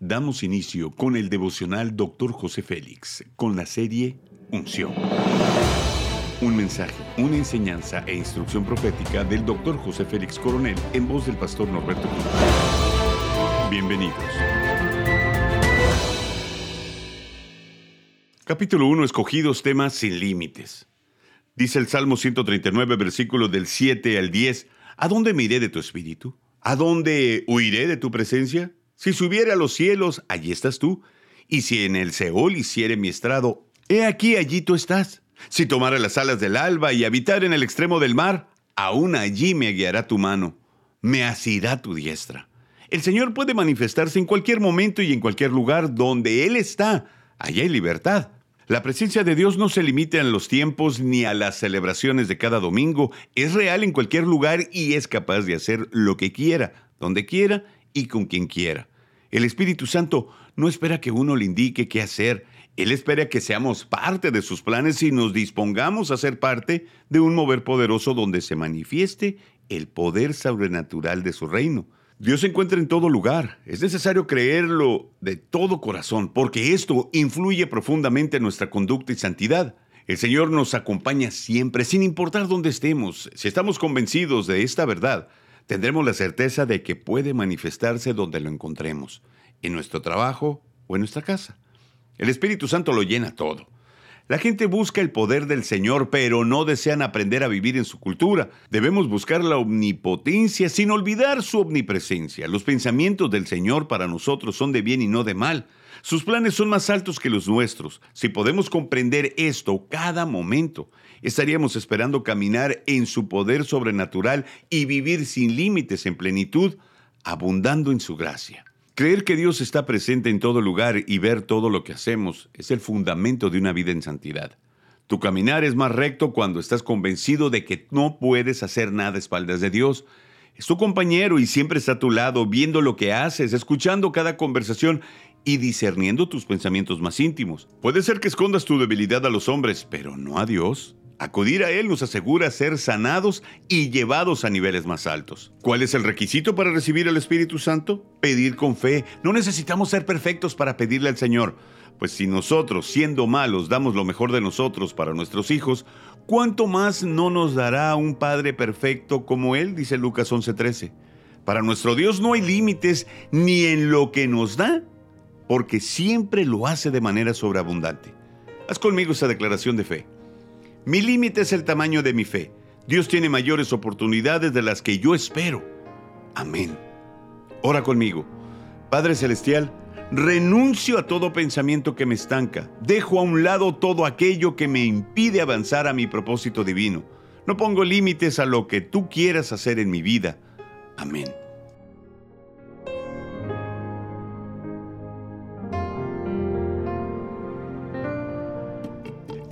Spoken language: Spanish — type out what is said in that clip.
damos inicio con el devocional Dr. José Félix, con la serie Unción. Un mensaje, una enseñanza e instrucción profética del Dr. José Félix Coronel en voz del pastor Norberto Cruz. Bienvenidos. Capítulo 1. Escogidos temas sin límites. Dice el Salmo 139, versículos del 7 al 10, ¿A dónde me iré de tu espíritu? ¿A dónde huiré de tu presencia? Si subiere a los cielos, allí estás tú. Y si en el Seol hiciere mi estrado, he aquí allí tú estás. Si tomare las alas del alba y habitar en el extremo del mar, aún allí me guiará tu mano, me asirá tu diestra. El Señor puede manifestarse en cualquier momento y en cualquier lugar donde Él está. Allá hay libertad. La presencia de Dios no se limita en los tiempos ni a las celebraciones de cada domingo. Es real en cualquier lugar y es capaz de hacer lo que quiera, donde quiera y con quien quiera. El Espíritu Santo no espera que uno le indique qué hacer. Él espera que seamos parte de sus planes y nos dispongamos a ser parte de un mover poderoso donde se manifieste el poder sobrenatural de su reino. Dios se encuentra en todo lugar. Es necesario creerlo de todo corazón, porque esto influye profundamente en nuestra conducta y santidad. El Señor nos acompaña siempre, sin importar dónde estemos. Si estamos convencidos de esta verdad, tendremos la certeza de que puede manifestarse donde lo encontremos, en nuestro trabajo o en nuestra casa. El Espíritu Santo lo llena todo. La gente busca el poder del Señor, pero no desean aprender a vivir en su cultura. Debemos buscar la omnipotencia sin olvidar su omnipresencia. Los pensamientos del Señor para nosotros son de bien y no de mal. Sus planes son más altos que los nuestros. Si podemos comprender esto cada momento, estaríamos esperando caminar en su poder sobrenatural y vivir sin límites en plenitud, abundando en su gracia. Creer que Dios está presente en todo lugar y ver todo lo que hacemos es el fundamento de una vida en santidad. Tu caminar es más recto cuando estás convencido de que no puedes hacer nada a espaldas de Dios. Es tu compañero y siempre está a tu lado, viendo lo que haces, escuchando cada conversación y discerniendo tus pensamientos más íntimos. Puede ser que escondas tu debilidad a los hombres, pero no a Dios. Acudir a Él nos asegura ser sanados y llevados a niveles más altos. ¿Cuál es el requisito para recibir el Espíritu Santo? Pedir con fe. No necesitamos ser perfectos para pedirle al Señor. Pues si nosotros, siendo malos, damos lo mejor de nosotros para nuestros hijos, ¿cuánto más no nos dará un Padre perfecto como Él? Dice Lucas 11:13. Para nuestro Dios no hay límites ni en lo que nos da, porque siempre lo hace de manera sobreabundante. Haz conmigo esa declaración de fe. Mi límite es el tamaño de mi fe. Dios tiene mayores oportunidades de las que yo espero. Amén. Ora conmigo. Padre Celestial, renuncio a todo pensamiento que me estanca. Dejo a un lado todo aquello que me impide avanzar a mi propósito divino. No pongo límites a lo que tú quieras hacer en mi vida. Amén.